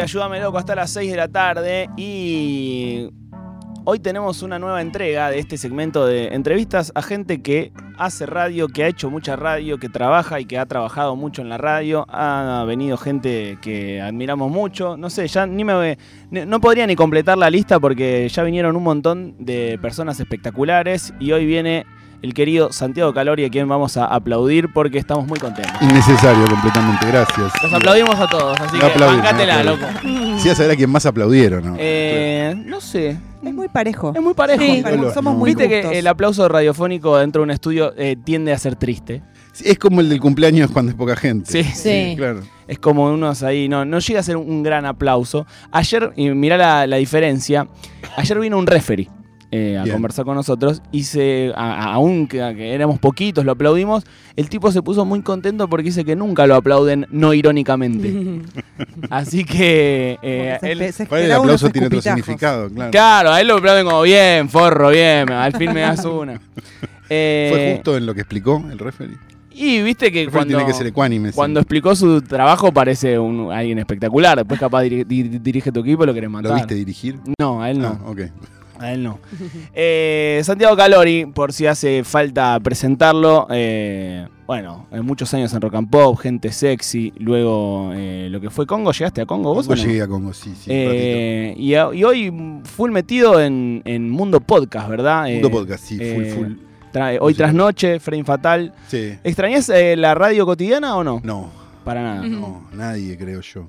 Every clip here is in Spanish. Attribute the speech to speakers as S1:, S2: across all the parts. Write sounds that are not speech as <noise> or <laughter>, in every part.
S1: Ayúdame Loco hasta las 6 de la tarde y hoy tenemos una nueva entrega de este segmento de entrevistas a gente que hace radio, que ha hecho mucha radio, que trabaja y que ha trabajado mucho en la radio. Ha venido gente que admiramos mucho. No sé, ya ni me no podría ni completar la lista porque ya vinieron un montón de personas espectaculares y hoy viene el querido Santiago Calori, a quien vamos a aplaudir porque estamos muy contentos.
S2: Innecesario completamente, gracias.
S1: Los aplaudimos a todos, así que bancátela, loco.
S2: Sí, a saber a quién más aplaudir
S1: no. Eh, no sé.
S3: Es muy parejo.
S1: Es muy parejo.
S3: Sí, somos muy
S1: Viste que el aplauso radiofónico dentro de un estudio eh, tiende a ser triste.
S2: Es como el del cumpleaños cuando es poca gente.
S1: Sí, sí. Claro. Es como unos ahí, no, no llega a ser un gran aplauso. Ayer, y mirá la, la diferencia, ayer vino un referee. Eh, a conversar con nosotros y se, aún que, éramos poquitos, lo aplaudimos, el tipo se puso muy contento porque dice que nunca lo aplauden no irónicamente. <laughs> Así que...
S2: Eh, el aplauso tiene otro significado, claro.
S1: Claro, a él lo aplauden como bien, forro, bien, al fin me das una. <laughs>
S2: Eh, ¿Fue justo en lo que explicó el referee?
S1: Y viste que cuando, cuando explicó su trabajo parece un, alguien espectacular. Después capaz dirige tu equipo y lo querés matar.
S2: ¿Lo viste dirigir?
S1: No, a él no.
S2: Ah, okay.
S1: A él no. <laughs> Eh, Santiago Calori, por si hace falta presentarlo, eh, bueno, muchos años en Rock and Pop, gente sexy, luego eh, lo que fue Congo, ¿llegaste a Congo vos?
S2: Yo llegué a Congo, sí, sí.
S1: Y, hoy full metido en, Mundo Podcast, ¿verdad?
S2: Mundo Podcast, sí, full, full.
S1: hoy tras noche, Frame Fatal.
S2: Sí.
S1: ¿Extrañas la radio cotidiana o no?
S2: No.
S1: Para nada.
S2: No, nadie, creo yo.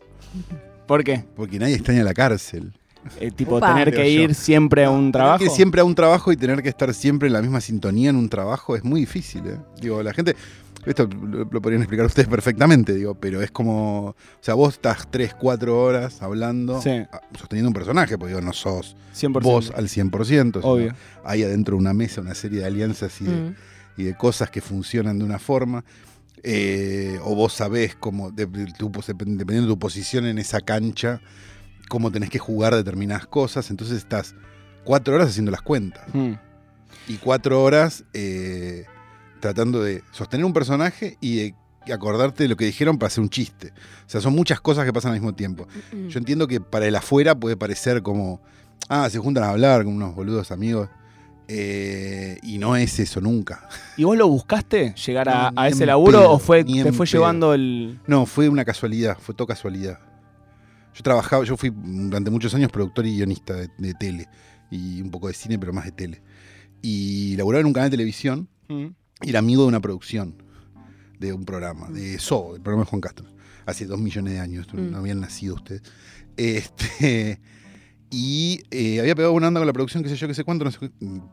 S1: ¿Por qué?
S2: Porque nadie extraña la cárcel.
S1: Eh, tipo, tener que ir siempre a un trabajo.
S2: Tener que siempre a un trabajo y tener que estar siempre en la misma sintonía en un trabajo es muy difícil. ¿eh? Digo, la gente. Esto lo, podrían explicar ustedes perfectamente, digo, pero es como. O sea, vos estás 3, 4 horas hablando, sosteniendo un personaje, porque digo, no sos vos al 100%.
S1: Obvio.
S2: Hay adentro una mesa, una serie de alianzas y, de, mm. cosas que funcionan de una forma. Eh, o vos sabés cómo, dependiendo de tu posición en esa cancha, cómo tenés que jugar determinadas cosas. Entonces estás cuatro horas haciendo las cuentas. Hmm. Y cuatro horas eh, tratando de sostener un personaje y acordarte de lo que dijeron para hacer un chiste. O sea, son muchas cosas que pasan al mismo tiempo. Yo entiendo que para el afuera puede parecer como, ah, se juntan a hablar con unos boludos amigos. Eh, y no es eso nunca.
S1: ¿Y vos lo buscaste llegar a, ese laburo o fue, te fue llevando el.?
S2: No, fue una casualidad, fue todo casualidad. Yo trabajaba, yo fui durante muchos años productor y guionista de, tele. Y un poco de cine, pero más de tele. Y laboraba en un canal de televisión mm. y era amigo de una producción de un programa, de So, el programa de Juan Castro. Hace dos millones de años, no mm. habían nacido ustedes. Este, <laughs> y eh, había pegado una onda con la producción, qué sé yo, qué sé cuánto,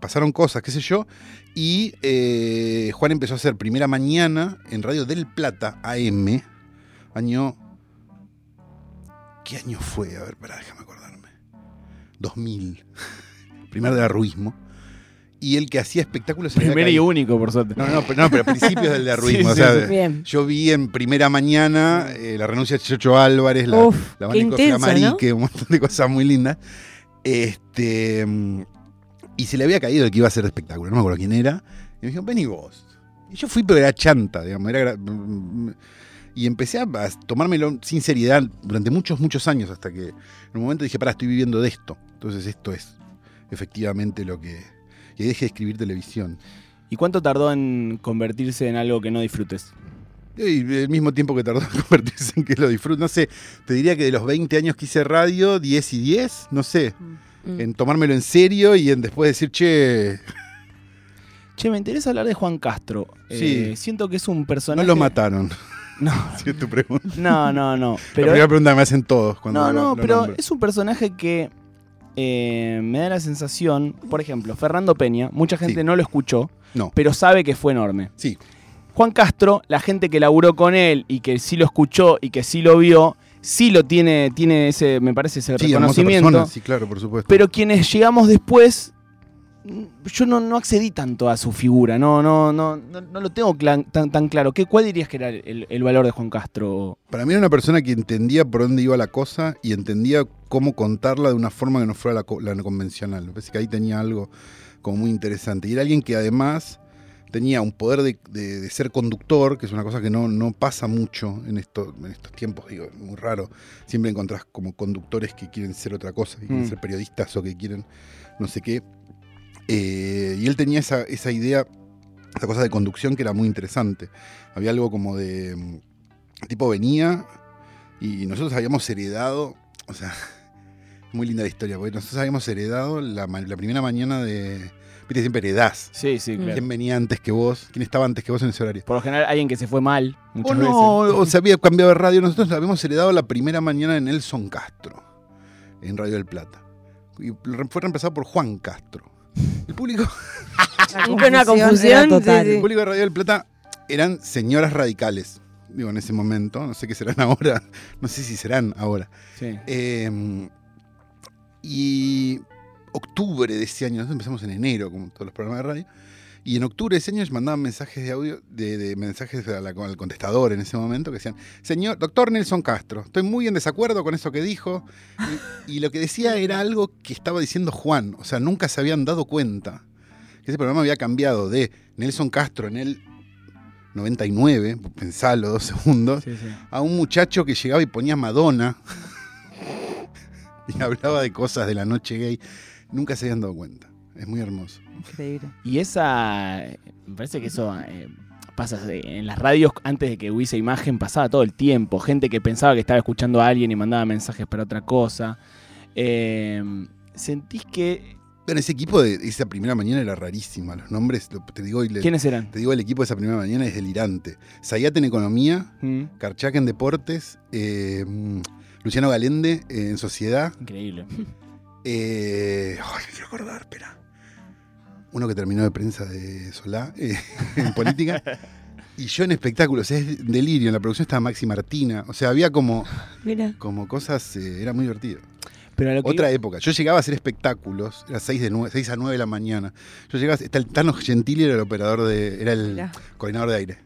S2: pasaron cosas, qué sé yo. Y eh, Juan empezó a hacer primera mañana en Radio del Plata, AM, año ¿Qué año fue? A ver, pará, déjame acordarme. 2000. <laughs> Primer de arruismo. Y el que hacía espectáculos.
S1: Primero y único, por suerte.
S2: No, no, pero, no, pero principios del <laughs> de arruismo. o sea, yo vi en primera mañana eh, la renuncia de Chocho Álvarez, la, Uf, la Marique, un montón de cosas muy lindas. Este, y se le había caído el que iba a hacer espectáculo, no me acuerdo quién era. Y me dijeron, ven y vos. Y yo fui, pero era chanta, digamos. Era, y empecé a tomármelo sin seriedad durante muchos, muchos años, hasta que en un momento dije, para, estoy viviendo de esto. Entonces esto es efectivamente lo que... Y dejé de escribir televisión.
S1: ¿Y cuánto tardó en convertirse en algo que no disfrutes?
S2: el mismo tiempo que tardó <laughs> en convertirse en que lo disfrute. No sé, te diría que de los 20 años que hice radio, 10 y 10, no sé. Mm. En tomármelo en serio y en después decir, che...
S1: Che, me interesa hablar de Juan Castro.
S2: Sí.
S1: Eh, siento que es un personaje...
S2: No lo mataron.
S1: No. <laughs>
S2: tu pregunta.
S1: No, no, no.
S2: Pero, la primera pregunta que me hacen todos cuando
S1: No, no, pero es un personaje que eh, me da la sensación, por ejemplo, Fernando Peña, mucha gente no lo escuchó,
S2: no.
S1: pero sabe que fue enorme.
S2: Sí.
S1: Juan Castro, la gente que laburó con él y que sí lo escuchó y que sí lo vio, sí lo tiene, tiene ese, me parece, ese reconocimiento.
S2: sí, claro, por supuesto.
S1: Pero quienes llegamos después yo no, no, accedí tanto a su figura, no, no, no, no, lo tengo tan, tan, claro. ¿Qué, ¿Cuál dirías que era el, valor de Juan Castro?
S2: Para mí era una persona que entendía por dónde iba la cosa y entendía cómo contarla de una forma que no fuera la, convencional. Me parece que ahí tenía algo como muy interesante. Y era alguien que además tenía un poder de, ser conductor, que es una cosa que no, no pasa mucho en, esto, en estos tiempos, digo, muy raro. Siempre encontrás como conductores que quieren ser otra cosa, que quieren mm. ser periodistas o que quieren no sé qué. Eh, y él tenía esa, esa idea, esa cosa de conducción que era muy interesante. Había algo como de. Mm, tipo venía y nosotros habíamos heredado, o sea, <laughs> muy linda la historia, porque nosotros habíamos heredado la, la primera mañana de Viste, siempre heredás.
S1: Sí, sí, claro.
S2: ¿Quién venía antes que vos? ¿Quién estaba antes que vos en ese horario?
S1: Por lo general, alguien que se fue mal.
S2: o no, o se había cambiado de radio. Nosotros habíamos heredado la primera mañana de Nelson Castro, en Radio del Plata. Y fue reemplazado por Juan Castro. El público. <laughs>
S3: una confusión
S2: total. El público de Radio del Plata eran señoras radicales. Digo, en ese momento. No sé qué serán <laughs> ahora. No sé si serán ahora. Sí. Eh, y octubre de ese año, nosotros empezamos en enero, como todos los programas de radio, y en octubre de ese año mandaban mensajes de audio, de, mensajes al contestador en ese momento, que decían, señor, doctor Nelson Castro, estoy muy en desacuerdo con eso que dijo, y, lo que decía era algo que estaba diciendo Juan, o sea, nunca se habían dado cuenta que ese programa había cambiado de Nelson Castro en el 99, pensalo dos segundos, a un muchacho que llegaba y ponía Madonna <laughs> y hablaba de cosas de la noche gay nunca se habían dado cuenta. Es muy hermoso.
S1: Increíble. Y esa, me parece que eso eh, pasa en las radios antes de que hubiese imagen, pasaba todo el tiempo. Gente que pensaba que estaba escuchando a alguien y mandaba mensajes para otra cosa. Eh, ¿Sentís que
S2: bueno, ese equipo de esa primera mañana era rarísima. Los nombres, te digo.
S1: ¿Quiénes eran?
S2: Te digo, el equipo de esa primera mañana es delirante. Sayat en Economía, mm. en Deportes, eh, Luciano Galende en Sociedad.
S1: Increíble.
S2: Eh, ay, me quiero acordar, espera. Uno que terminó de prensa de Solá, eh, <laughs> en política. Y yo en espectáculos, es delirio. En la producción estaba Maxi Martina. O sea, había como, como cosas, eh, era muy divertido. Pero Otra época. Yo llegaba a hacer espectáculos, era 6, de 6 a 9 de la mañana. Yo llegaba, está el Tano Gentili era el operador de, era el coordinador de aire.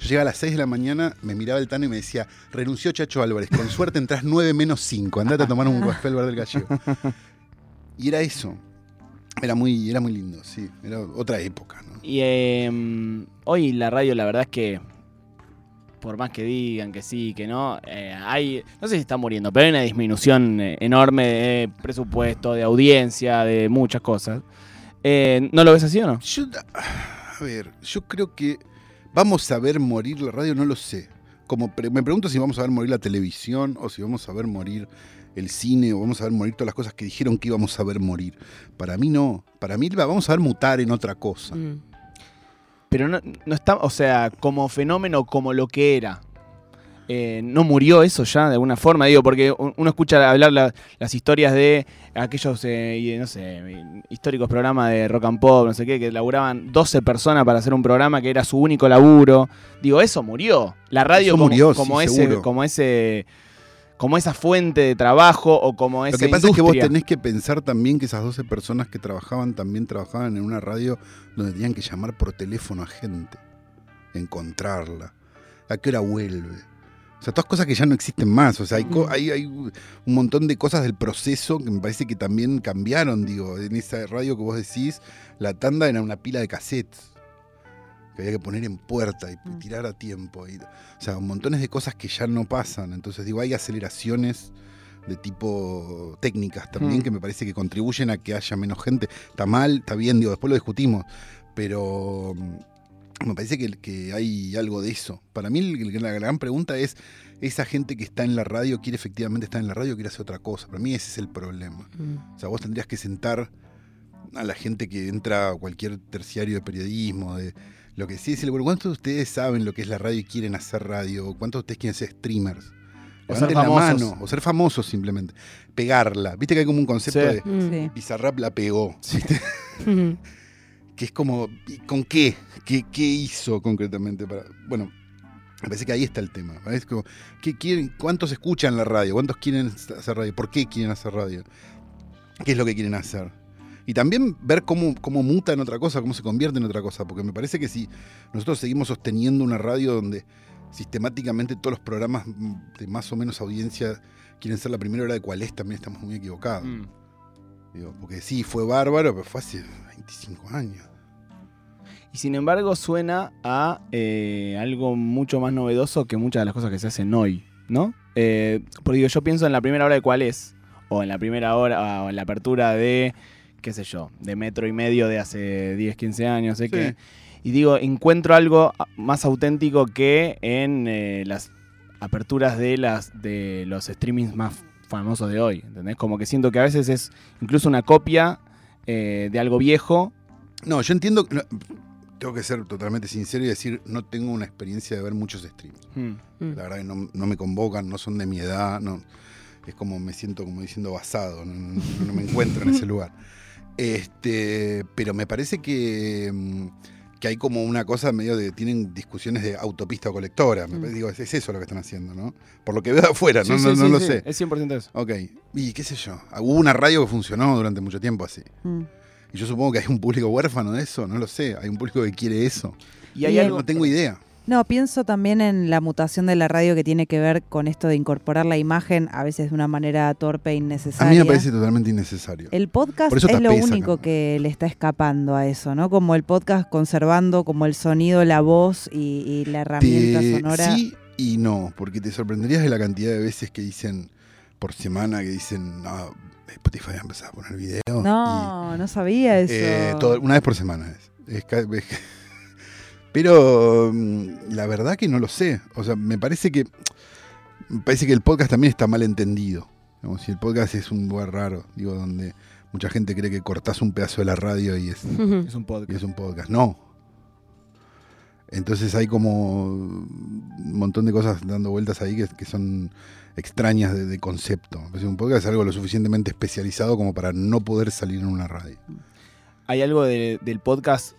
S2: Yo llegaba a las 6 de la mañana, me miraba el Tano y me decía, renunció Chacho Álvarez, con suerte entras 9 menos 5, andate a tomar un <laughs> gospel del gallego. Y era eso. Era muy, era muy lindo, sí. Era otra época, ¿no?
S1: Y em, hoy la radio, la verdad es que, por más que digan que sí, que no, eh, hay, no sé si está muriendo, pero hay una disminución eh, enorme de presupuesto, de audiencia, de muchas cosas. Eh, ¿No lo ves así o no?
S2: Yo, a ver, yo creo que vamos a ver morir la radio, no lo sé. Como me pregunto si vamos a ver morir la televisión o si vamos a ver morir el cine o vamos a ver morir todas las cosas que dijeron que íbamos a ver morir. Para mí no. Para mí vamos a ver mutar en otra cosa. Mm.
S1: Pero no, no, está, o sea, como fenómeno, como lo que era. Eh, ¿No murió eso ya de alguna forma? Digo, porque uno escucha hablar las historias de aquellos, eh, no sé, históricos programas de rock and pop, no sé qué, que laburaban 12 personas para hacer un programa que era su único laburo. Digo, eso murió. La radio murió, como, ese, como ese como esa fuente de trabajo o como esa Lo que pasa es
S2: que vos tenés que pensar también que esas 12 personas que trabajaban también trabajaban en una radio donde tenían que llamar por teléfono a gente, encontrarla, a qué hora vuelve. O sea, todas cosas que ya no existen más. O sea, hay, mm. hay, hay, un montón de cosas del proceso que me parece que también cambiaron. Digo, en esa radio que vos decís, la tanda era una pila de cassettes que había que poner en puerta y, mm. tirar a tiempo. Y, o sea, montones de cosas que ya no pasan. Entonces, digo, hay aceleraciones de tipo técnicas también mm. que me parece que contribuyen a que haya menos gente. Está mal, está bien, digo, después lo discutimos, pero me parece que, que hay algo de eso. Para mí la gran pregunta es, ¿esa gente que está en la radio quiere efectivamente estar en la radio o quiere hacer otra cosa? Para mí ese es el problema. O sea, vos tendrías que sentar a la gente que entra a cualquier terciario de periodismo, de lo que sí es el ¿cuántos de ustedes saben lo que es la radio y quieren hacer radio? ¿Cuántos de ustedes quieren ser streamers? O ser la mano, o ser famosos simplemente. Pegarla. Viste que hay como un concepto de mm. Bizarrap la pegó. <laughs> que es como, ¿con qué? Qué? ¿Qué hizo concretamente? para Bueno, me parece que ahí está el tema. ¿qué quieren, ¿Cuántos escuchan la radio? ¿Cuántos quieren hacer radio? ¿Por qué quieren hacer radio? ¿Qué es lo que quieren hacer? Y también ver cómo, cómo muta en otra cosa, cómo se convierte en otra cosa. Porque me parece que si nosotros seguimos sosteniendo una radio donde sistemáticamente todos los programas de más o menos audiencia quieren ser la primera hora de cuál es, también estamos muy equivocados. Mm. porque sí, fue bárbaro, pero fue hace 25 años.
S1: Y sin embargo suena a eh, algo mucho más novedoso que muchas de las cosas que se hacen hoy, ¿no? Eh, porque digo, yo pienso en la primera hora de cuál es, o en la primera hora, o en la apertura de, qué sé yo, de metro y medio de hace 10, 15 años, sé
S2: Sí.
S1: que... Y digo, encuentro algo más auténtico que en eh, las aperturas de, las, de los streamings más famosos de hoy, ¿entendés? Como que siento que a veces es incluso una copia eh, de algo viejo.
S2: No, yo entiendo. Tengo que ser totalmente sincero y decir, no tengo una experiencia de ver muchos streams.
S1: Hmm.
S3: Mm.
S2: La verdad que no, no me convocan, no son de mi edad, no, es como me siento como diciendo basado, no, no- no me encuentro en ese <laughs> lugar. Este, pero me parece que, mm, que hay como una cosa medio de, tienen discusiones de autopista o colectora, me
S3: Mm.
S2: parece, digo, es, es eso lo que están haciendo, ¿no? Por lo que veo de afuera,
S1: Sí,
S2: no,
S1: sí,
S2: no, no
S1: sí,
S2: lo
S1: sí,
S2: sé.
S1: Es 100% eso.
S2: Ok, y qué sé yo, hubo una radio que funcionó durante mucho tiempo así.
S3: Mm.
S2: Y yo supongo que hay un público huérfano de eso, no lo sé, hay un público que quiere eso.
S1: Y hay
S3: Y
S1: algo...
S2: No tengo idea.
S3: No, pienso también en la mutación de la radio que tiene que ver con esto de incorporar la imagen, a veces de una manera torpe e
S2: A
S3: innecesaria.
S2: mí me parece totalmente innecesario.
S3: El podcast es lo único que le está escapando a eso, ¿no? Como el podcast conservando como el sonido, la voz y, y la herramienta
S2: Te-
S3: sonora.
S2: Sí y no, porque te sorprenderías de la cantidad de veces que dicen por semana que dicen, no, Spotify va a empezar a poner video.
S3: No, no sabía
S2: y,
S3: eso.
S2: eh, todo- una vez por semana es. Es es- <laughs> pero mm, la verdad que no lo sé. O sea, me parece que me parece que el podcast también está mal entendido. Digamos, si el podcast es un lugar raro, digo, donde mucha gente cree que cortás un pedazo de la radio y es, <laughs>
S1: Es un
S2: y
S1: podcast.
S2: es un podcast. No. Entonces hay como un montón de cosas dando vueltas ahí que, que son extrañas de, de concepto. Un podcast es algo lo suficientemente especializado como para no poder salir en una radio.
S1: Hay algo de- del podcast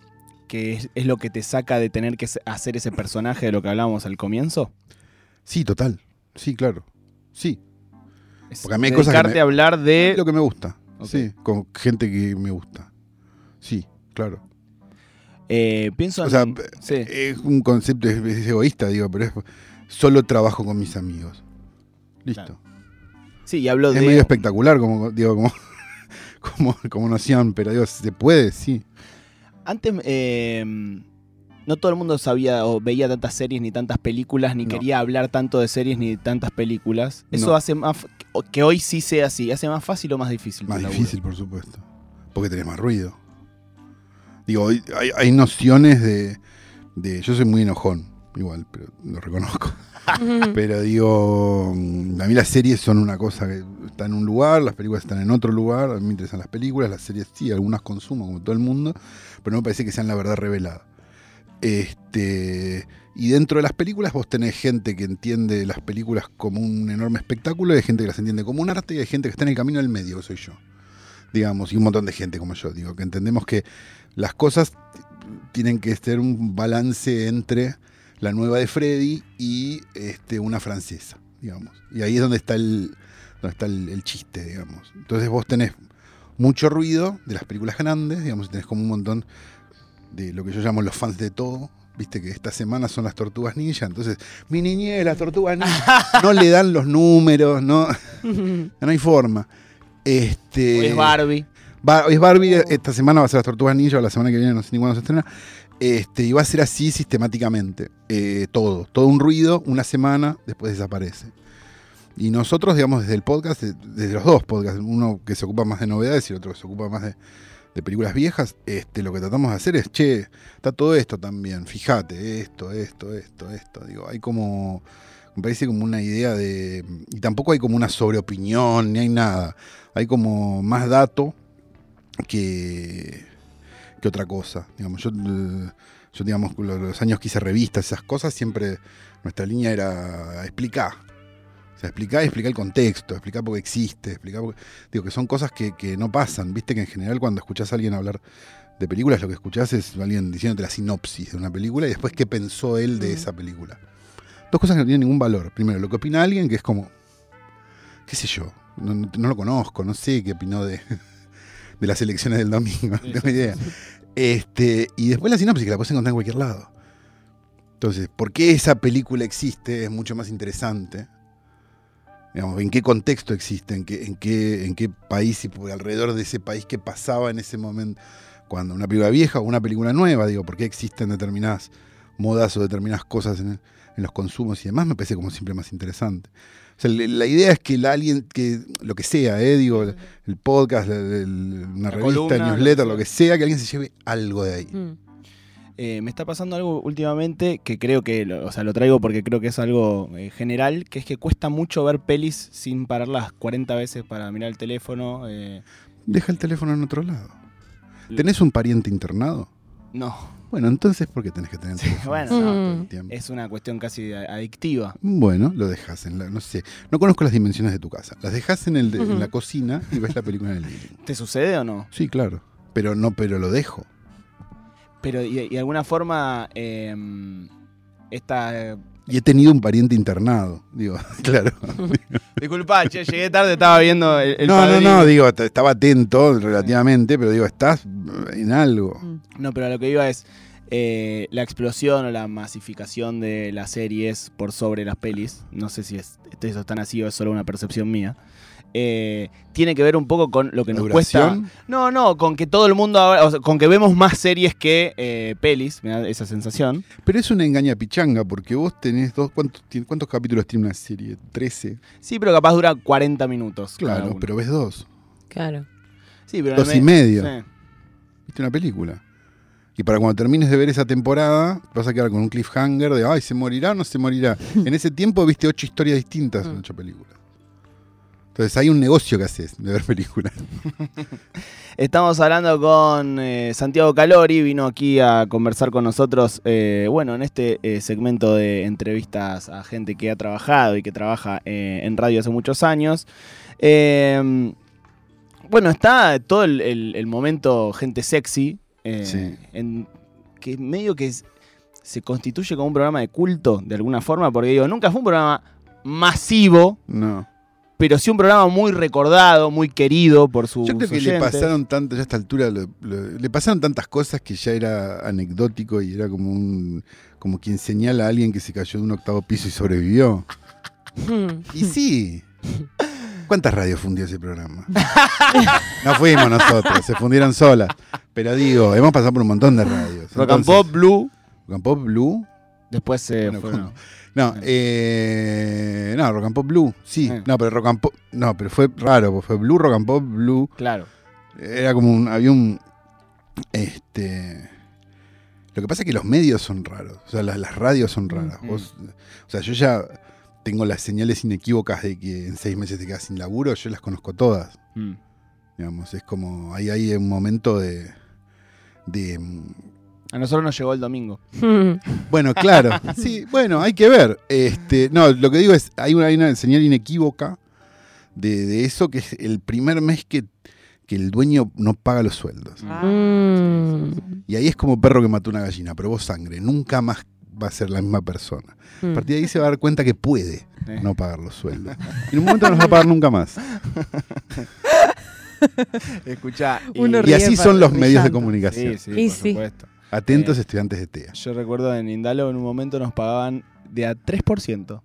S1: que es, es lo que te saca de tener que hacer ese personaje de lo que hablábamos al comienzo.
S2: Sí, total. Sí, claro. Sí.
S1: Es
S2: Porque a mí hay cosas que me-
S1: a hablar de...
S2: Es lo que me gusta. Sí, con gente que me gusta. Sí, claro.
S1: Eh, pienso
S2: O
S1: en...
S2: sea,
S1: sí.
S2: es un concepto, es, es egoísta, digo, pero es solo trabajo con mis amigos. Listo.
S1: Claro. Sí, y hablo
S2: Es
S1: de...
S2: medio espectacular como, digo, como, <laughs> como, como noción, pero digo, se puede, sí.
S1: Antes eh, no todo el mundo sabía o veía tantas series ni tantas películas, ni
S2: No.
S1: quería hablar tanto de series ni de tantas películas. Eso
S2: No.
S1: hace más... Que hoy sí sea así. ¿Hace más fácil o más difícil?
S2: Más
S1: laburo?
S2: difícil, por supuesto. Porque tenés más ruido. Digo, hay, hay nociones de, de. Yo soy muy enojón, igual, pero lo reconozco. Pero digo, mm, a mí las series son una cosa que están en un lugar, las películas están en otro lugar, a mí me interesan las películas, las series sí, algunas consumo como todo el mundo, pero no me parece que sean la verdad revelada. Este, y dentro de las películas vos tenés gente que entiende las películas como un enorme espectáculo, y hay gente que las entiende como un arte, y hay gente que está en el camino del medio, que soy yo. Digamos, y un montón de gente como yo, digo, que entendemos que las cosas tienen que ser un balance entre la nueva de Freddy y este, una francesa, digamos. Y ahí es donde está el, donde está el, el chiste, digamos. Entonces vos tenés mucho ruido de las películas grandes, digamos, y tenés como un montón de lo que yo llamo los fans de todo. Viste que esta semana son las tortugas ninja, entonces mi niñez, las tortugas ninja, <laughs> no le dan los números, no, <laughs> no hay forma. Este,
S1: Hoy es Barbie.
S2: Va- es Barbie,
S3: Oh.
S2: esta semana va a ser las Tortugas Ninja, la semana que viene, no sé ni cuándo se estrena. Este, y va a ser así sistemáticamente. eh, todo. Todo un ruido, una semana, después desaparece. Y nosotros, digamos, desde el podcast, de- desde los dos podcasts, uno que se ocupa más de novedades y el otro que se ocupa más de, de películas viejas, este, lo que tratamos de hacer es, che, está todo esto también, fíjate, esto, esto, esto, esto. Digo, hay como, me parece como una idea de, y tampoco hay como una sobreopinión, ni hay nada. Hay como más dato que, que otra cosa. Digamos, yo, eh, yo digamos, lo- los años que hice revistas, esas cosas, siempre nuestra línea era explicar. O sea, explicar y explicar el contexto, explicar por qué existe, explicar por qué- Digo, que son cosas que, que no pasan. Viste que en general cuando escuchás a alguien hablar de películas, lo que escuchás es alguien diciéndote la sinopsis de una película y después qué pensó él de
S3: Mm.
S2: esa película. Dos cosas que no tienen ningún valor. Primero, lo que opina alguien, que es como, qué sé yo, no, lo conozco, no sé qué opinó de, <laughs> de las elecciones del domingo, <laughs> no tengo idea. Este, y después la sinopsis, que la puedes encontrar en cualquier lado. Entonces, ¿por qué esa película existe? Es mucho más interesante. Digamos, ¿En qué contexto existe? ¿En qué, en qué, en qué país y por alrededor de ese país qué pasaba en ese momento? cuando una película vieja o una película nueva, digo, por qué existen determinadas modas o determinadas cosas en, en los consumos y demás, me parece como siempre más interesante. O sea, la idea es que el alguien, que lo que sea, eh, digo, el, el podcast, el- el- una
S1: La
S2: revista,
S1: columna,
S2: el
S1: lo que
S2: newsletter,
S1: sea.
S2: lo que sea, que alguien se lleve algo de ahí.
S3: Mm.
S1: Eh, me está pasando algo últimamente que creo que, lo- o sea, lo traigo porque creo que es algo eh, general, que es que cuesta mucho ver pelis sin pararlas 40 veces para mirar el teléfono. eh,
S2: Deja el teléfono en otro lado. ¿Tenés un pariente internado?
S1: no,
S2: Bueno, entonces, ¿por qué tenés que tener el teléfono
S1: bueno,
S2: encima
S3: no.
S2: todo el tiempo?
S1: es una cuestión casi adictiva.
S2: Bueno, lo dejas en la, no sé, no conozco las dimensiones de tu casa. Las dejas en, el de- en la cocina y ves la película en el living.
S1: ¿Te sucede o no?
S2: Sí, claro. Pero no, pero lo dejo.
S1: Pero, y, y de alguna forma, eh, esta...
S2: Y he tenido un pariente internado, digo, <laughs> claro.
S1: Disculpa, che, llegué tarde, estaba viendo el, el
S2: no,
S1: Padrino.
S2: no, no, digo, estaba atento relativamente, pero digo, estás en algo.
S3: Mm.
S1: No, pero a lo que iba es eh, la explosión o la masificación de las series por sobre las pelis. No sé si es, eso es tan así o es solo una percepción mía. Eh, tiene que ver un poco con lo que nos cuesta. No, no, con que todo el mundo ahora, o sea, con que vemos más series que eh, pelis, me da esa sensación.
S2: pero es una engaña pichanga, porque vos tenés dos, ¿cuántos, cuántos capítulos tiene una serie? ¿13?
S1: Sí, pero capaz dura 40 minutos.
S2: Claro, pero ves dos.
S4: Claro.
S1: Sí, pero
S2: dos y
S1: me-
S2: medio.
S1: Sí.
S2: Viste una película. Y para cuando termines de ver esa temporada, vas a quedar con un cliffhanger de, ay, ¿se morirá o no se morirá? <laughs> en ese tiempo viste ocho historias distintas en
S4: Mm.
S2: ocho películas. Entonces hay un negocio que haces de ver películas. <laughs>
S1: Estamos hablando con eh, Santiago Calori, vino aquí a conversar con nosotros, eh, bueno, en este eh, segmento de entrevistas a gente que ha trabajado y que trabaja en radio hace muchos años. Eh, bueno, está todo el, el- el momento gente sexy,
S2: Sí.
S1: en, que medio que es- se constituye como un programa de culto, de alguna forma, porque digo, nunca fue un programa masivo,
S2: No.
S1: Pero sí un programa muy recordado, muy querido por sus
S2: Yo creo que le pasaron tanto, ya a esta altura, lo- lo- le pasaron tantas cosas que ya era anecdótico y era como un como quien señala a alguien que se cayó de un octavo piso y sobrevivió. <laughs> Y sí. ¿Cuántas radios fundió ese programa? <laughs> No fuimos nosotros, se fundieron solas. Pero digo, hemos pasado por un montón de radios.
S1: Rock and Pop, Blue.
S2: Rock and Pop Blue.
S1: Después se
S2: Bueno,
S1: fueron.
S2: No, eh, no, Rock and Pop Blue, sí.
S1: Eh.
S2: No, pero Rock and Pop, no, pero fue raro, porque fue Blue, Rock and Pop, Blue.
S1: Claro.
S2: Era como un, había un, este, lo que pasa es que los medios son raros, o sea, las, las radios son raras.
S1: Mm.
S2: Vos- o sea, yo ya tengo las señales inequívocas de que en seis meses te quedas sin laburo, yo las conozco todas,
S1: Mm.
S2: digamos, es como, ahí hay un momento de, de,
S1: A nosotros nos llegó el domingo. <laughs>
S2: Bueno, claro. Sí, bueno, hay que ver. Este, no, lo que digo es, hay una, hay una señal inequívoca de, de eso, que es el primer mes que, que el dueño no paga los sueldos.
S3: Ah.
S4: Mm.
S2: Y ahí es como perro que mató una gallina, probó sangre. Nunca más va a ser la misma persona. A partir de ahí se va a dar cuenta que puede
S1: Eh.
S2: no pagar los sueldos. Y en un momento no los va a pagar nunca más.
S1: Escuchá. y-
S3: Uno
S2: Y así son los medios de comunicación.
S1: Sí, sí,
S4: Y
S1: por
S4: sí.
S1: supuesto.
S2: Atentos
S1: Eh.
S2: estudiantes de TEA.
S1: Yo recuerdo en Indalo en un momento nos pagaban de a 3%.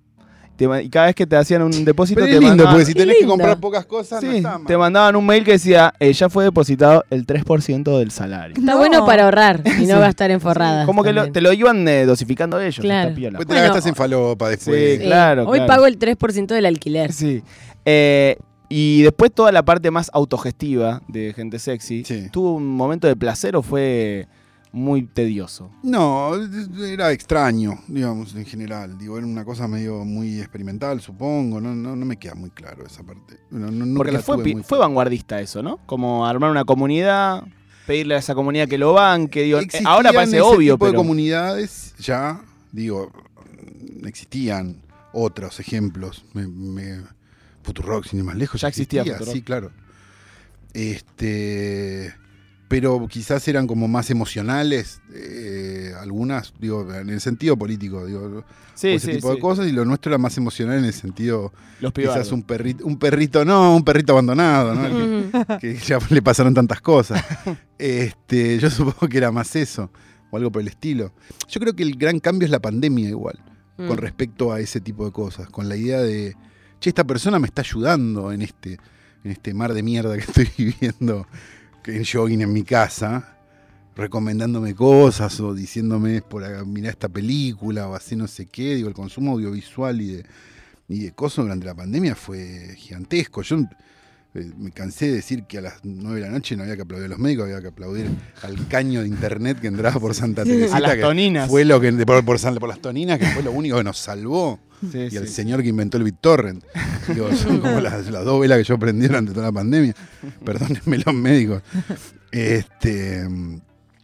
S1: Te ma- y cada vez que te hacían un depósito
S2: Pero
S1: te
S2: es lindo,
S1: mandaban-
S2: porque si tenés que comprar pocas cosas, no
S1: Sí,
S2: está mal.
S1: te mandaban un mail que decía, eh, ya fue depositado el 3% del salario.
S4: Está
S3: No.
S4: bueno para ahorrar y no
S1: Sí.
S4: gastar en forradas.
S1: Como que lo- te lo iban eh, dosificando ellos.
S4: Claro.
S1: está piola.
S2: Después te la
S4: Bueno,
S2: gastas en falopa después.
S1: Sí, claro,
S4: Hoy
S1: claro.
S4: pago el 3% del alquiler.
S1: Sí. Eh, y después toda la parte más autogestiva de Gente Sexy,
S2: Sí.
S1: ¿tuvo un momento de placer o fue muy tedioso?
S2: No, era extraño, digamos, en general. Digo, era una cosa medio muy experimental, supongo. No, no, no me queda muy claro esa parte. No, no- nunca
S1: Porque fue,
S2: muy
S1: vanguardista eso, ¿no? Como armar una comunidad, pedirle a esa comunidad que lo banque. Digo, eh,
S2: Existían
S1: ahora parece
S2: ese
S1: obvio,
S2: tipo de
S1: pero...
S2: comunidades ya, digo, existían otros ejemplos. Me, me, Futurock, sin ir más lejos.
S1: Ya existía Futurock.
S2: Sí, claro. Este, pero quizás eran como más emocionales, eh, algunas, digo, en el sentido político, digo,
S1: sí,
S2: ese
S1: sí,
S2: tipo
S1: sí.
S2: de cosas, y lo nuestro era más emocional en el sentido,
S1: Los
S2: quizás un perrito, un perrito, no, un perrito abandonado, ¿no? Que- <laughs> que ya le pasaron tantas cosas. Este, yo <laughs> supongo que era más eso, o algo por el estilo. Yo creo que el gran cambio es la pandemia igual,
S4: Mm.
S2: con respecto a ese tipo de cosas, con la idea de, che, esta persona me está ayudando en este, en este mar de mierda que <laughs> estoy viviendo en jogging en mi casa. recomendándome cosas o diciéndome por acá, mirá esta película o así no sé qué. Digo, el consumo audiovisual y de, y de cosas durante la pandemia fue gigantesco. Yo eh, me cansé de decir que a las 9 de la noche no había que aplaudir a los médicos, había que aplaudir al caño de internet que entraba por Santa Teresita.
S1: A las
S2: que
S1: toninas.
S2: Fue lo que, por, por San- por las toninas, que fue lo único que nos salvó.
S1: Sí,
S2: Y
S1: sí,
S2: el
S1: sí.
S2: señor que inventó el BitTorrent. Digo, son como las, las dos velas que yo prendí durante toda la pandemia. Perdónenme los médicos. Este,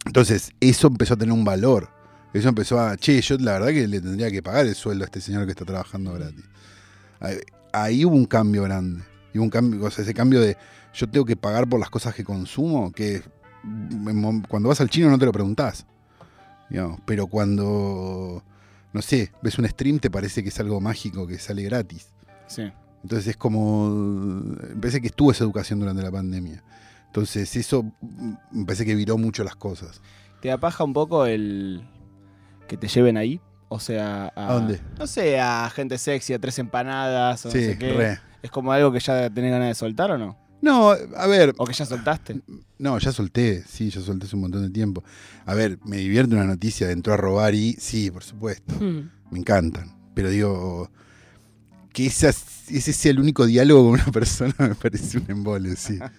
S2: entonces, eso empezó a tener un valor. Eso empezó a, che, yo la verdad que le tendría que pagar el sueldo a este señor que está trabajando gratis. Ahí, ahí hubo un cambio grande. Y un cambio, o sea, ese cambio de yo tengo que pagar por las cosas que consumo, que cuando vas al chino no te lo preguntás. digamos. pero cuando, no sé, ves un stream te parece que es algo mágico, que sale gratis.
S1: Sí.
S2: Entonces es como. Me parece que estuvo esa educación durante la pandemia. Entonces eso mm, me parece que viró mucho las cosas.
S1: ¿Te apaja un poco el que te lleven ahí? O sea, a,
S2: ¿A dónde?
S1: No sé, a gente sexy, a tres empanadas, o no
S2: Sí,
S1: sé qué.
S2: re.
S1: ¿Es como algo que ya tenés ganas de soltar o no?
S2: No, a ver,
S1: ¿O que ya soltaste?
S2: no, ya solté, sí, ya solté hace un montón de tiempo. A ver, me divierte una noticia de entró a robar y sí, por supuesto,
S4: Mm.
S2: me encantan. Pero digo, que esas- ese sea el único diálogo con una <laughs> persona me parece un embole, sí. <laughs>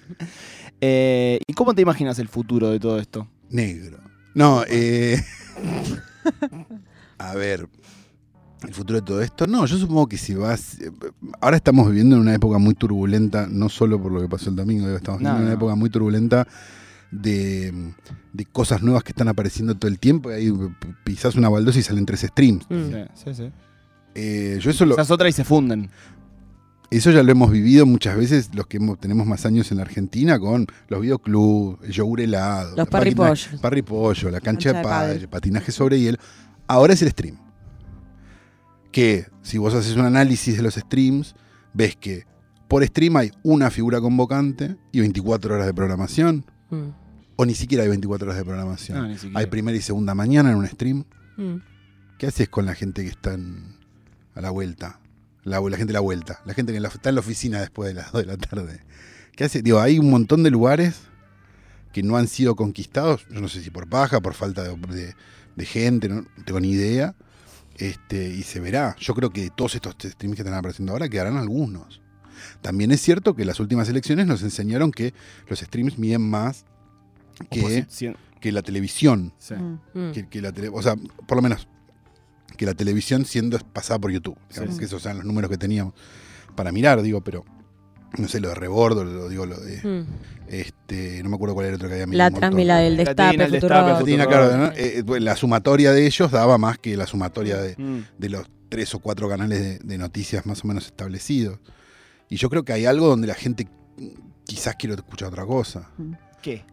S1: Eh, ¿Y cómo te imaginas el futuro de todo esto?
S2: Negro. No, eh. <laughs> a ver. El futuro de todo esto. No, yo supongo que si vas. Ahora estamos viviendo en una época muy turbulenta, no solo por lo que pasó el domingo, estamos
S1: No,
S2: viviendo en una
S1: no.
S2: época muy turbulenta de, de cosas nuevas que están apareciendo todo el tiempo. Y ahí p- pisás una baldosa y salen tres streams.
S4: Mm.
S1: Sí, sí, sí.
S2: Eh, yo eso lo,
S1: Esas otras y se funden.
S2: Eso ya lo hemos vivido muchas veces los que hemos- tenemos más años en la Argentina con los videoclubs, el yogur helado,
S4: Los parripollos.
S2: parripollo, la cancha,
S3: Cancha
S2: de
S3: de
S2: patinaje sobre hielo. Ahora es el stream. Que si vos haces un análisis de los streams, ves que por stream hay una figura convocante y 24 horas de programación.
S4: Mm.
S2: O ni siquiera hay 24 horas de programación.
S1: No, ni siquiera.
S2: hay primera y segunda mañana en un stream.
S4: Mm.
S2: ¿Qué haces con la gente que está en- a la vuelta? La, la gente a la vuelta. La gente que en la- está en la oficina después de las 2 de la tarde. ¿Qué hace? Digo, hay un montón de lugares que no han sido conquistados. Yo no sé si por paja, por falta de, de- de gente, no tengo ni idea. Este, y se verá. Yo creo que de todos estos streams que están apareciendo ahora quedarán algunos. También es cierto que las últimas elecciones nos enseñaron que los streams miden más que, la televisión.
S1: Sí.
S3: Mm.
S4: Mm.
S2: Que, que la tele- o sea, por lo menos que la televisión siendo pasada por YouTube. Digamos
S1: Sí,
S2: que esos eran los números que teníamos para mirar, digo, pero no sé, lo de Rebordo, lo digo, lo de
S4: Mm.
S2: este, no me acuerdo cuál era el otro que había
S4: La. Tramila del
S1: La
S4: destape,
S2: pues, la sumatoria de ellos daba más que la sumatoria de,
S1: Mm.
S2: de los tres o cuatro canales de, de noticias más o menos establecidos. Y yo creo que hay algo donde la gente mm, quizás quiere escuchar otra cosa.
S1: ¿Qué?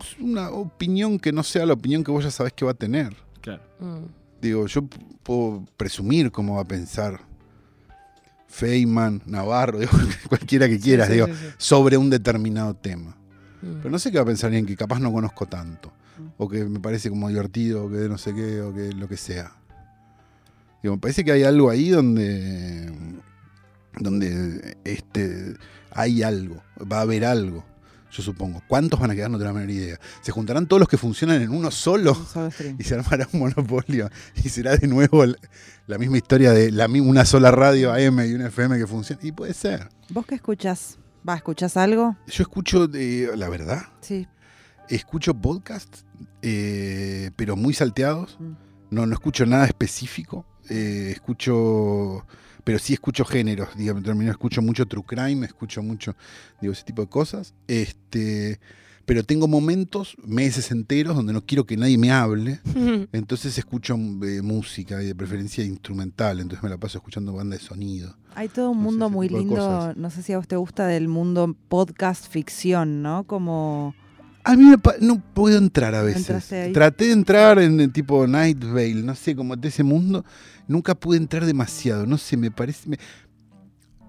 S2: Es una opinión que no sea la opinión que vos ya sabés que va a tener.
S1: Claro.
S4: Mm.
S2: Digo, yo puedo presumir cómo va a pensar Feynman, Navarro, <laughs> digo, cualquiera que quieras,
S1: Sí, sí,
S2: digo,
S1: sí,
S2: sobre un determinado tema.
S4: Mm.
S2: Pero no sé qué va a pensar alguien que capaz no conozco tanto,
S3: Mm.
S2: o que me parece como divertido, o que no sé qué, o que lo que sea. Digo, me parece que hay algo ahí donde, donde este, hay algo, va a haber algo, yo supongo. ¿Cuántos van a quedar? No tengo la menor idea. ¿Se juntarán todos los que funcionan en uno solo?
S3: Un solo stream.
S2: y se armará un monopolio <laughs> y será de nuevo el- la misma historia de la, una sola radio AM y una FM que funciona. Y puede ser.
S3: ¿Vos qué escuchás? ¿Va, escuchás algo?
S2: Yo escucho, la verdad,
S3: Sí.
S2: escucho podcasts, eh, pero muy salteados.
S3: Mm.
S2: No, no escucho nada específico. eh, escucho, pero sí escucho géneros. Digamos, termino, escucho mucho true crime, escucho mucho, digo, ese tipo de cosas. Este, pero tengo momentos, meses enteros, donde no quiero que nadie me hable. <laughs> Entonces escucho eh, música y de preferencia instrumental, entonces me la paso escuchando banda de sonido.
S3: Hay todo un
S2: No
S3: mundo muy lindo, no sé si a vos te gusta del mundo podcast ficción, ¿no? Como
S2: A mí me no puedo entrar a veces.
S3: Ahí.
S2: Traté de entrar en el tipo Night Vale, no sé, como de ese mundo. Nunca pude entrar demasiado, no sé, me parece... me-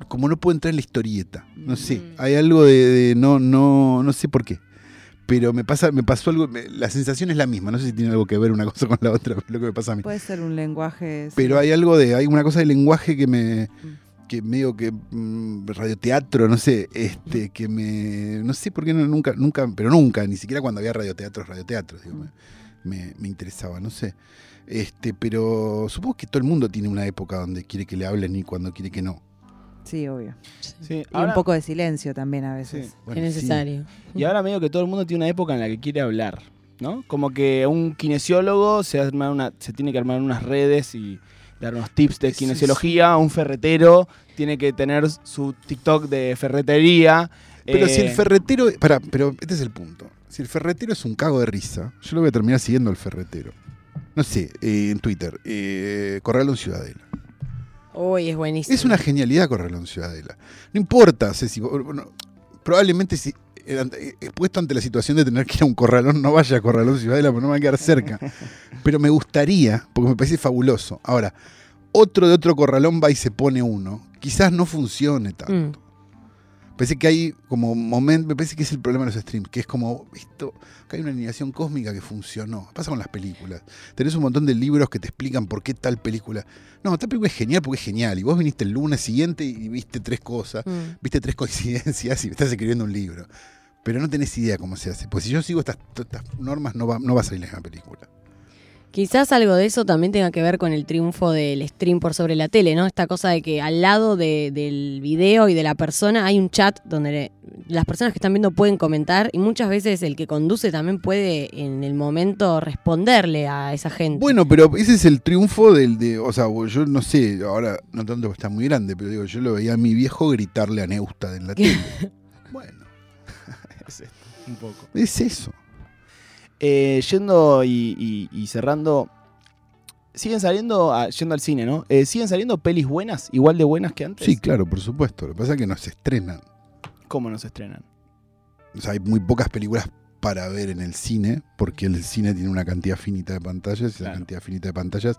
S2: como no puedo entrar en la historieta, no sé,
S4: Mm.
S2: hay algo de, de no, no, no sé por qué. Pero me pasa, me pasó algo, me- la sensación es la misma, no sé si tiene algo que ver una <laughs> cosa con la otra, lo que me pasa a mí.
S3: puede ser un lenguaje. sí.
S2: Pero hay algo de, hay una cosa de lenguaje que me, que medio que mm, radioteatro, no sé, este, que me. No sé por qué no, nunca, nunca, pero nunca, ni siquiera cuando había radioteatros, radioteatros, digo, me, me, me interesaba, no sé. Este, pero supongo que todo el mundo tiene una época donde quiere que le hablen y cuando quiere que no.
S3: Sí, obvio.
S1: Sí,
S3: Y
S1: ahora-
S3: un poco de silencio también a veces.
S1: Sí.
S2: Bueno,
S4: es
S2: sí.
S4: necesario.
S1: Y ahora medio que todo el mundo tiene una época en la que quiere hablar, ¿no? Como que un kinesiólogo se, arma una, se tiene que armar unas redes y dar unos tips de kinesiología, un ferretero tiene que tener su TikTok de ferretería.
S2: Pero
S1: eh,
S2: si el ferretero. Pará, pero este es el punto. Si el ferretero es un cago de risa, yo lo voy a terminar siguiendo al ferretero. No sé, eh, en Twitter. Eh, Corralón Ciudadela.
S4: Uy, es buenísimo.
S2: Es una genialidad Corralón Ciudadela. No importa, Ceci, bueno, probablemente si eh, eh, puesto ante la situación de tener que ir a un corralón, no vaya a Corralón Ciudadela porque no me va a quedar cerca. <laughs> Pero me gustaría, porque me parece fabuloso. Ahora, otro de otro corralón va y se pone uno. Quizás no funcione tanto.
S4: Mm.
S2: Parece que hay como momento, me parece que es el problema de los streams, que es como esto, que hay una alineación cósmica que funcionó. Pasa con las películas. Tenés un montón de libros que te explican por qué tal película. No, tal película es genial porque es genial. Y vos viniste el lunes siguiente y viste tres cosas,
S4: Mm.
S2: viste tres <laughs> coincidencias y estás escribiendo un libro. Pero no tenés idea cómo se hace. Pues si yo sigo estas, estas normas, no va, no va a salir la misma película.
S4: Quizás algo de eso también tenga que ver con el triunfo del stream por sobre la tele, ¿no? Esta cosa de que al lado de- del video y de la persona hay un chat donde le- las personas que están viendo pueden comentar y muchas veces el que conduce también puede en el momento responderle a esa gente.
S2: Bueno, pero ese es el triunfo del de, o sea, yo no sé, ahora no tanto porque está muy grande, pero digo, yo lo veía a mi viejo gritarle a Neusta en la <laughs> tele. bueno,
S1: es esto, un poco.
S2: es eso.
S1: Eh, yendo y, y- y cerrando, siguen saliendo, a- yendo al cine, ¿no? Eh, ¿Siguen saliendo pelis buenas, igual de buenas que antes?
S2: Sí, claro, por supuesto. Lo que pasa es que no se estrenan.
S1: ¿Cómo no se estrenan?
S2: O sea, hay muy pocas películas para ver en el cine, porque el cine tiene una cantidad finita de pantallas, y esa
S1: Claro.
S2: cantidad finita de pantallas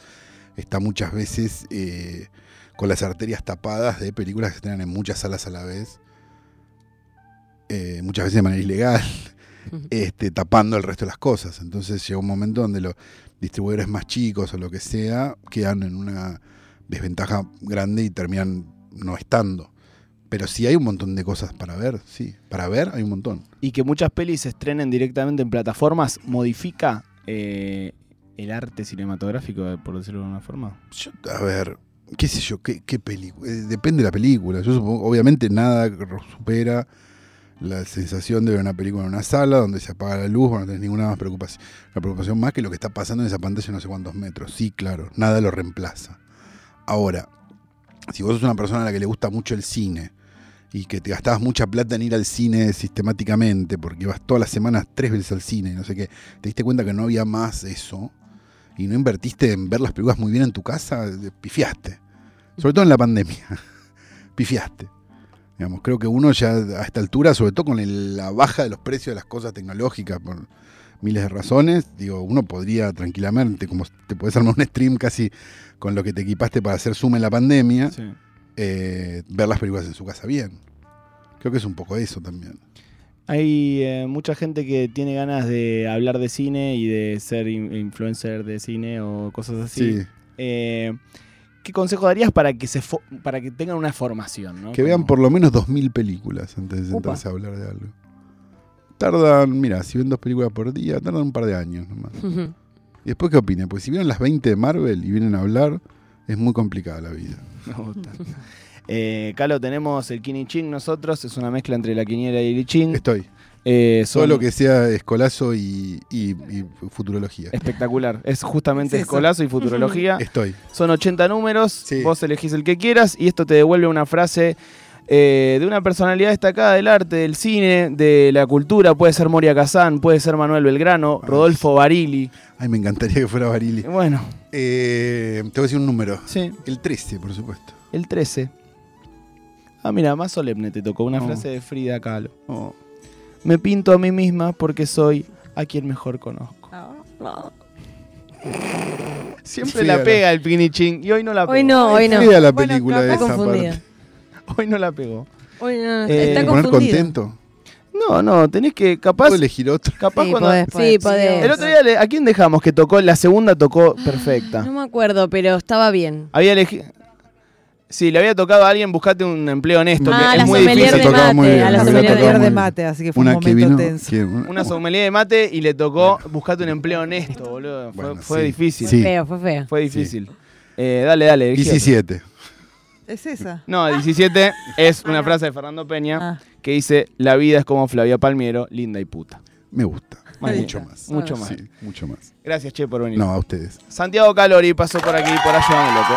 S2: está muchas veces eh, con las arterias tapadas de películas que se estrenan en muchas salas a la vez, eh, muchas veces de manera ilegal, <laughs> este, tapando el resto de las cosas. Entonces llega un momento donde los distribuidores más chicos o lo que sea quedan en una desventaja grande y terminan no estando. Pero sí hay un montón de cosas para ver, sí. Para ver hay un montón.
S1: Y que muchas pelis se estrenen directamente en plataformas, modifica eh, el arte cinematográfico, por decirlo de alguna forma.
S2: Yo, a ver, qué sé yo, qué, qué película. Eh, depende de la película. Yo supongo, obviamente nada supera la sensación de ver una película en una sala donde se apaga la luz, no tenés ninguna más preocupación. Una preocupación más que lo que está pasando en esa pantalla no sé cuántos metros. Sí, claro, nada lo reemplaza. Ahora, si vos sos una persona a la que le gusta mucho el cine y que te gastabas mucha plata en ir al cine sistemáticamente, porque ibas todas las semanas tres veces al cine, y no sé qué, te diste cuenta que no había más eso y no invertiste en ver las películas muy bien en tu casa, eh, pifiaste. Sobre todo en la pandemia. <laughs> pifiaste. Digamos, creo que uno ya a esta altura, sobre todo con el- la baja de los precios de las cosas tecnológicas por miles de razones, digo, uno podría tranquilamente, como te puedes armar un stream casi con lo que te equipaste para hacer Zoom en la pandemia,
S1: Sí.
S2: eh, ver las películas en su casa bien. Creo que es un poco eso también.
S1: Hay eh, mucha gente que tiene ganas de hablar de cine y de ser in- influencer de cine o cosas así.
S2: Sí.
S1: Eh, ¿Qué consejo darías para que se para que tengan una formación? ¿no?
S2: Que vean por lo menos 2.000 películas antes de
S1: Upa.
S2: sentarse a hablar de algo. Tardan, mira, si ven dos películas por día, tardan un par de años nomás. <laughs> ¿Y después qué opinan? Pues si vieron las 20 de Marvel y vienen a hablar, es muy complicada la vida.
S1: Gusta. <laughs> Eh, Calo, tenemos el Kini Ching nosotros, es una mezcla entre la quiniela y el Ching.
S2: Estoy.
S1: Eh,
S2: Todo
S1: son
S2: lo que sea escolazo y, y- y futurología.
S1: espectacular. Es justamente
S3: Es
S1: escolazo y futurología. <laughs>
S2: Estoy.
S1: Son 80 números,
S2: Sí.
S1: vos elegís el que quieras y esto te devuelve una frase eh, de una personalidad destacada del arte, del cine, de la cultura. Puede ser Moria Kazán, puede ser Manuel Belgrano,
S2: Ay.
S1: Rodolfo Barili.
S2: Ay, me encantaría que fuera Barili.
S1: Bueno,
S2: Eh, te voy a decir un número.
S1: sí,
S2: El 13, por supuesto.
S1: el 13. Ah, mira, más solemne te tocó una
S2: Oh.
S1: frase de Frida Kahlo. Me pinto a mí misma porque soy a quien mejor conozco. Siempre
S2: Fea
S1: la pega el pinichín y hoy no la pegó.
S4: Hoy no, hoy no.
S2: Fea la
S3: Bueno,
S2: película
S3: capaz
S2: esa
S4: confundida.
S2: parte.
S1: Hoy no la pegó.
S4: Hoy no,
S1: Eh,
S4: está
S2: ¿Me poner
S4: confundido.
S2: contento?
S1: No, no, tenés que capaz
S2: ¿Puedo elegir otro?
S1: capaz
S3: Sí,
S1: cuando
S3: podés,
S4: Sí,
S3: podés.
S4: podés.
S1: El otro día le- a quién dejamos que tocó la segunda tocó perfecta.
S4: No me acuerdo, pero estaba bien.
S1: Había elegido Sí, le había tocado a alguien, buscate un empleo honesto,
S4: Ah,
S1: que
S4: la
S1: es muy
S4: sommelier
S1: difícil.
S4: de
S2: Tocaba muy
S4: mate.
S2: bien,
S4: A la sommelier
S3: de mate, así que fue un
S2: Una que
S3: momento
S2: vino.
S3: tenso.
S2: que-
S1: Una sommelier de mate y le tocó buscate un empleo honesto, boludo. Fue,
S2: Bueno,
S1: fue
S2: sí.
S1: difícil.
S2: Sí.
S4: Feo, fue feo.
S1: Fue difícil. Eh, dale, dale. elegí otro.
S2: 17.
S3: ¿Es esa?
S1: No, 17 es una frase de Fernando Peña
S3: Ah.
S1: que dice: La vida es como Flavia Palmiero, linda y puta.
S2: Me gusta.
S1: Más
S2: mucho más.
S1: Mucho más.
S2: Sí, mucho más.
S1: Gracias, Che, por venir.
S2: No, a ustedes.
S1: Santiago Calori pasó por aquí, por Ayúdame Loco.